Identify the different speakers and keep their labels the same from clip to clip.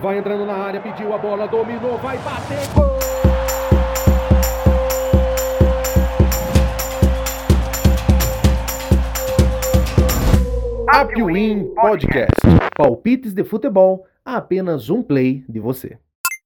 Speaker 1: Vai entrando na área, pediu a bola, dominou, vai bater, gol! Apwin Podcast. Palpites de futebol a apenas um play de você.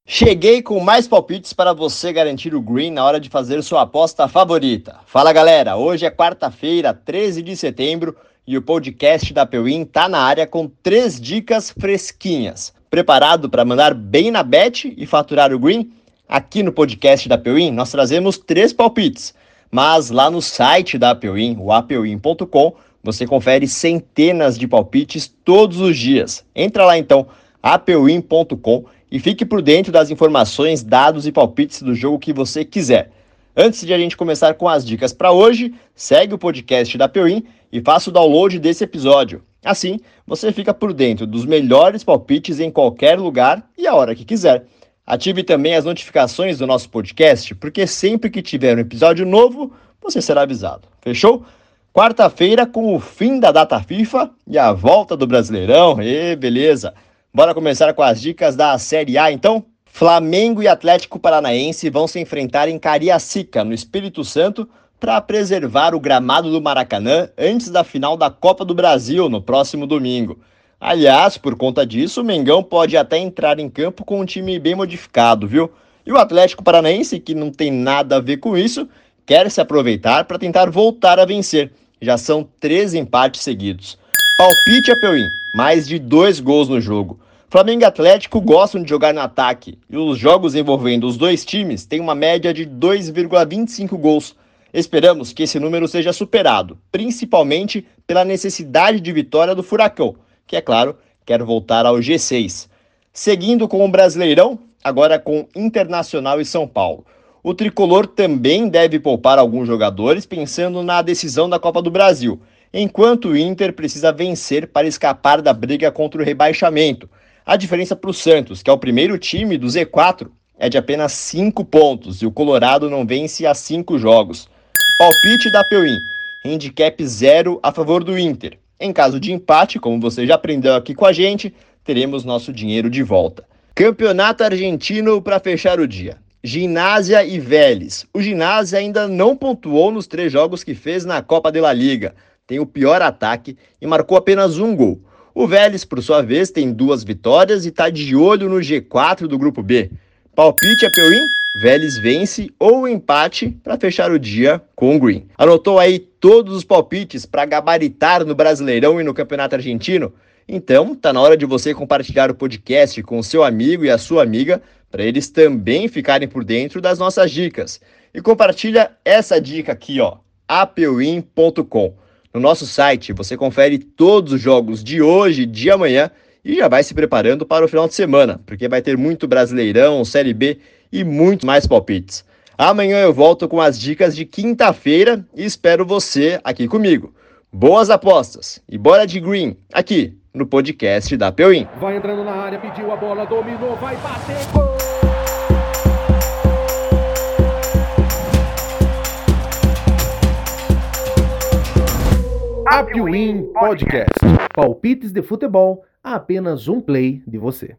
Speaker 2: Cheguei com mais palpites para você garantir o green na hora de fazer sua aposta favorita. Fala galera, hoje é quarta-feira, 13 de setembro, e o podcast da Pewin tá na área com três dicas fresquinhas. Preparado para mandar bem na bet e faturar o green? Aqui no podcast da Pewin nós trazemos três palpites, mas lá no site da Pewin, o apewin.com, você confere centenas de palpites todos os dias. Entra lá então, apewin.com e fique por dentro das informações, dados e palpites do jogo que você quiser. Antes de a gente começar com as dicas para hoje, segue o podcast da Pewin e faça o download desse episódio. Assim, você fica por dentro dos melhores palpites em qualquer lugar e a hora que quiser. Ative também as notificações do nosso podcast, porque sempre que tiver um episódio novo, você será avisado. Fechou? Quarta-feira, com o fim da data FIFA e a volta do Brasileirão. E beleza. Bora começar com as dicas da Série A, então? Flamengo e Atlético Paranaense vão se enfrentar em Cariacica, no Espírito Santo, para preservar o gramado do Maracanã antes da final da Copa do Brasil no próximo domingo. Aliás, por conta disso, o Mengão pode até entrar em campo com um time bem modificado, viu? E o Atlético Paranaense, que não tem nada a ver com isso, quer se aproveitar para tentar voltar a vencer. Já são três empates seguidos. Palpite a Peuim, mais de dois gols no jogo. Flamengo e Atlético gostam de jogar no ataque e os jogos envolvendo os dois times têm uma média de 2,25 gols. Esperamos que esse número seja superado, principalmente pela necessidade de vitória do Furacão, que, é claro, quer voltar ao G6. Seguindo com o Brasileirão, agora com Internacional e São Paulo. O tricolor também deve poupar alguns jogadores pensando na decisão da Copa do Brasil, enquanto o Inter precisa vencer para escapar da briga contra o rebaixamento. A diferença para o Santos, que é o primeiro time do Z4, é de apenas 5 pontos e o Colorado não vence há 5 jogos. Palpite da Peuim, handicap 0 a favor do Inter. Em caso de empate, como você já aprendeu aqui com a gente, teremos nosso dinheiro de volta. Campeonato Argentino para fechar o dia. Ginásia e Vélez. O Ginásia ainda não pontuou nos três jogos que fez na Copa de la Liga. Tem o pior ataque e marcou apenas um gol. O Vélez, por sua vez, tem duas vitórias e está de olho no G4 do Grupo B. Palpite a Peuim? Vélez vence ou empate para fechar o dia com o Green. Anotou aí todos os palpites para gabaritar no Brasileirão e no Campeonato Argentino? Então, tá na hora de você compartilhar o podcast com o seu amigo e a sua amiga para eles também ficarem por dentro das nossas dicas. E compartilha essa dica aqui, ó, apewin.com. No nosso site você confere todos os jogos de hoje e de amanhã e já vai se preparando para o final de semana, porque vai ter muito Brasileirão, Série B e muito mais palpites. Amanhã eu volto com as dicas de quinta-feira e espero você aqui comigo. Boas apostas e bora de green aqui no podcast da Peuim.
Speaker 1: Vai entrando na área, pediu a bola, dominou, vai bater, gol! Apwin Podcast. Palpites de futebol a apenas um play de você.